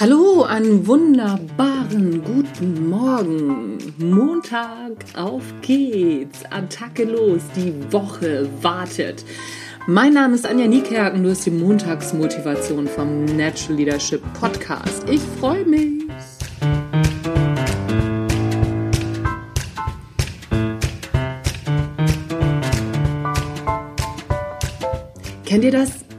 Hallo, einen wunderbaren guten Morgen. Montag, auf geht's. Attacke los, die Woche wartet. Mein Name ist Anja Niekerken, du hast die Montagsmotivation vom Natural Leadership Podcast. Ich freue mich. Kennt ihr das?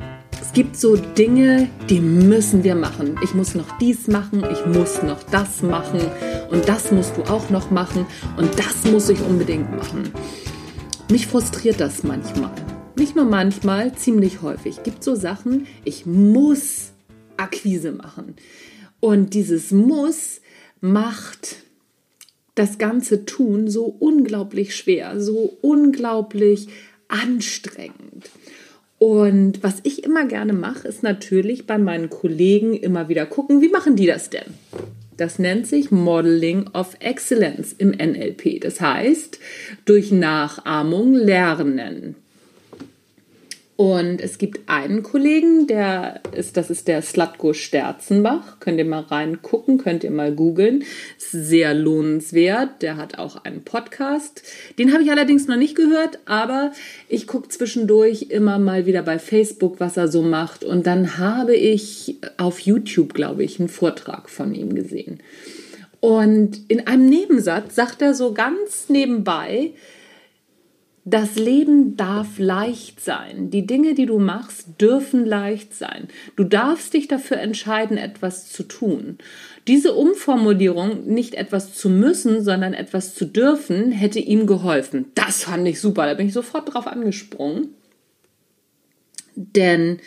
Es gibt so Dinge, die müssen wir machen. Ich muss noch dies machen, ich muss noch das machen und das musst du auch noch machen und das muss ich unbedingt machen. Mich frustriert das manchmal. Nicht nur manchmal, ziemlich häufig. Es gibt so Sachen, ich muss Akquise machen. Und dieses Muss macht das ganze Tun so unglaublich schwer, so unglaublich anstrengend. Und was ich immer gerne mache, ist natürlich bei meinen Kollegen immer wieder gucken, wie machen die das denn? Das nennt sich Modeling of Excellence im NLP. Das heißt, durch Nachahmung lernen. Und es gibt einen Kollegen, der ist, das ist der Slatko Sterzenbach. Könnt ihr mal reingucken, könnt ihr mal googeln. Sehr lohnenswert. Der hat auch einen Podcast. Den habe ich allerdings noch nicht gehört, aber ich gucke zwischendurch immer mal wieder bei Facebook, was er so macht. Und dann habe ich auf YouTube, glaube ich, einen Vortrag von ihm gesehen. Und in einem Nebensatz sagt er so ganz nebenbei, das Leben darf leicht sein. Die Dinge, die du machst, dürfen leicht sein. Du darfst dich dafür entscheiden, etwas zu tun. Diese Umformulierung, nicht etwas zu müssen, sondern etwas zu dürfen, hätte ihm geholfen. Das fand ich super. Da bin ich sofort drauf angesprungen. Denn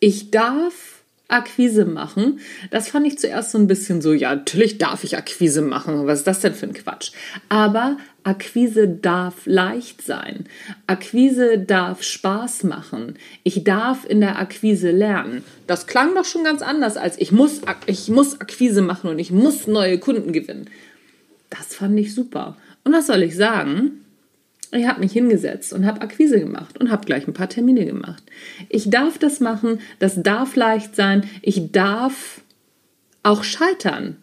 ich darf Akquise machen. Das fand ich zuerst so ein bisschen so, ja, natürlich darf ich Akquise machen. Was ist das denn für ein Quatsch? Aber Akquise darf leicht sein. Akquise darf Spaß machen. Ich darf in der Akquise lernen. Das klang doch schon ganz anders als ich muss, ich muss Akquise machen und ich muss neue Kunden gewinnen. Das fand ich super. Und was soll ich sagen? Ich habe mich hingesetzt und habe Akquise gemacht und habe gleich ein paar Termine gemacht. Ich darf das machen, das darf leicht sein, ich darf auch scheitern.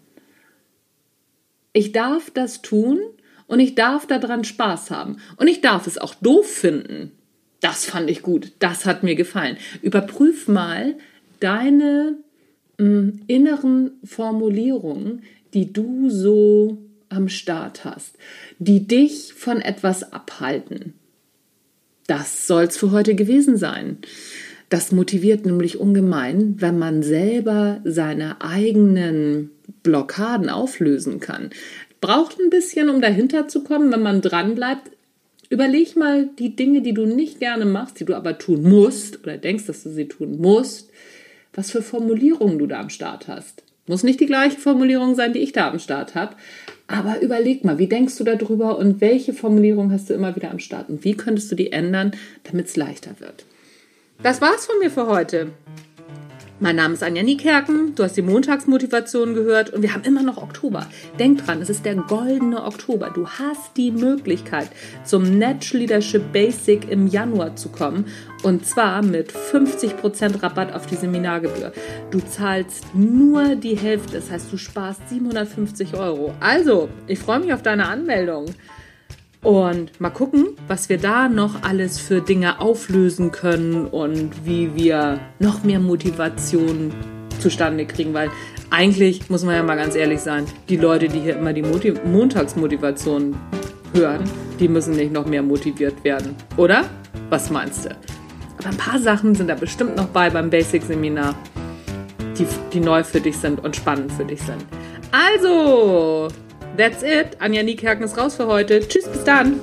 Ich darf das tun und ich darf daran Spaß haben. Und ich darf es auch doof finden. Das fand ich gut, das hat mir gefallen. Überprüf mal deine mh, mm, inneren Formulierungen, die du so am Start hast, die dich von etwas abhalten. Das soll's für heute gewesen sein. Das motiviert nämlich ungemein, wenn man selber seine eigenen Blockaden auflösen kann. Braucht ein bisschen, um dahinter zu kommen, wenn man dran bleibt. Überleg mal die Dinge, die du nicht gerne machst, die du aber tun musst oder denkst, dass du sie tun musst, was für Formulierungen du da am Start hast. Muss nicht die gleiche Formulierung sein, die ich da am Start habe, aber überleg mal, wie denkst du darüber und welche Formulierung hast du immer wieder am Start und wie könntest du die ändern, damit es leichter wird? Das war's von mir für heute. Mein Name ist Anja Niekerken, du hast die Montagsmotivation gehört und wir haben immer noch Oktober. Denk dran, es ist der goldene Oktober. Du hast die Möglichkeit, zum Natural Leadership Basic im Januar zu kommen und zwar mit 50% Rabatt auf die Seminargebühr. Du zahlst nur die Hälfte, das heißt, du sparst 750 Euro. Also, ich freue mich auf deine Anmeldung. Und mal gucken, was wir da noch alles für Dinge auflösen können und wie wir noch mehr Motivation zustande kriegen, weil eigentlich muss man ja mal ganz ehrlich sein, die Leute, die hier immer die Motiv Montagsmotivation hören, die müssen nicht noch mehr motiviert werden, oder? Was meinst du? Aber ein paar Sachen sind da bestimmt noch bei beim Basic-Seminar, die, die neu für dich sind und spannend für dich sind. Also, That's it. Anja Niekerken ist raus für heute. Tschüss, bis dann.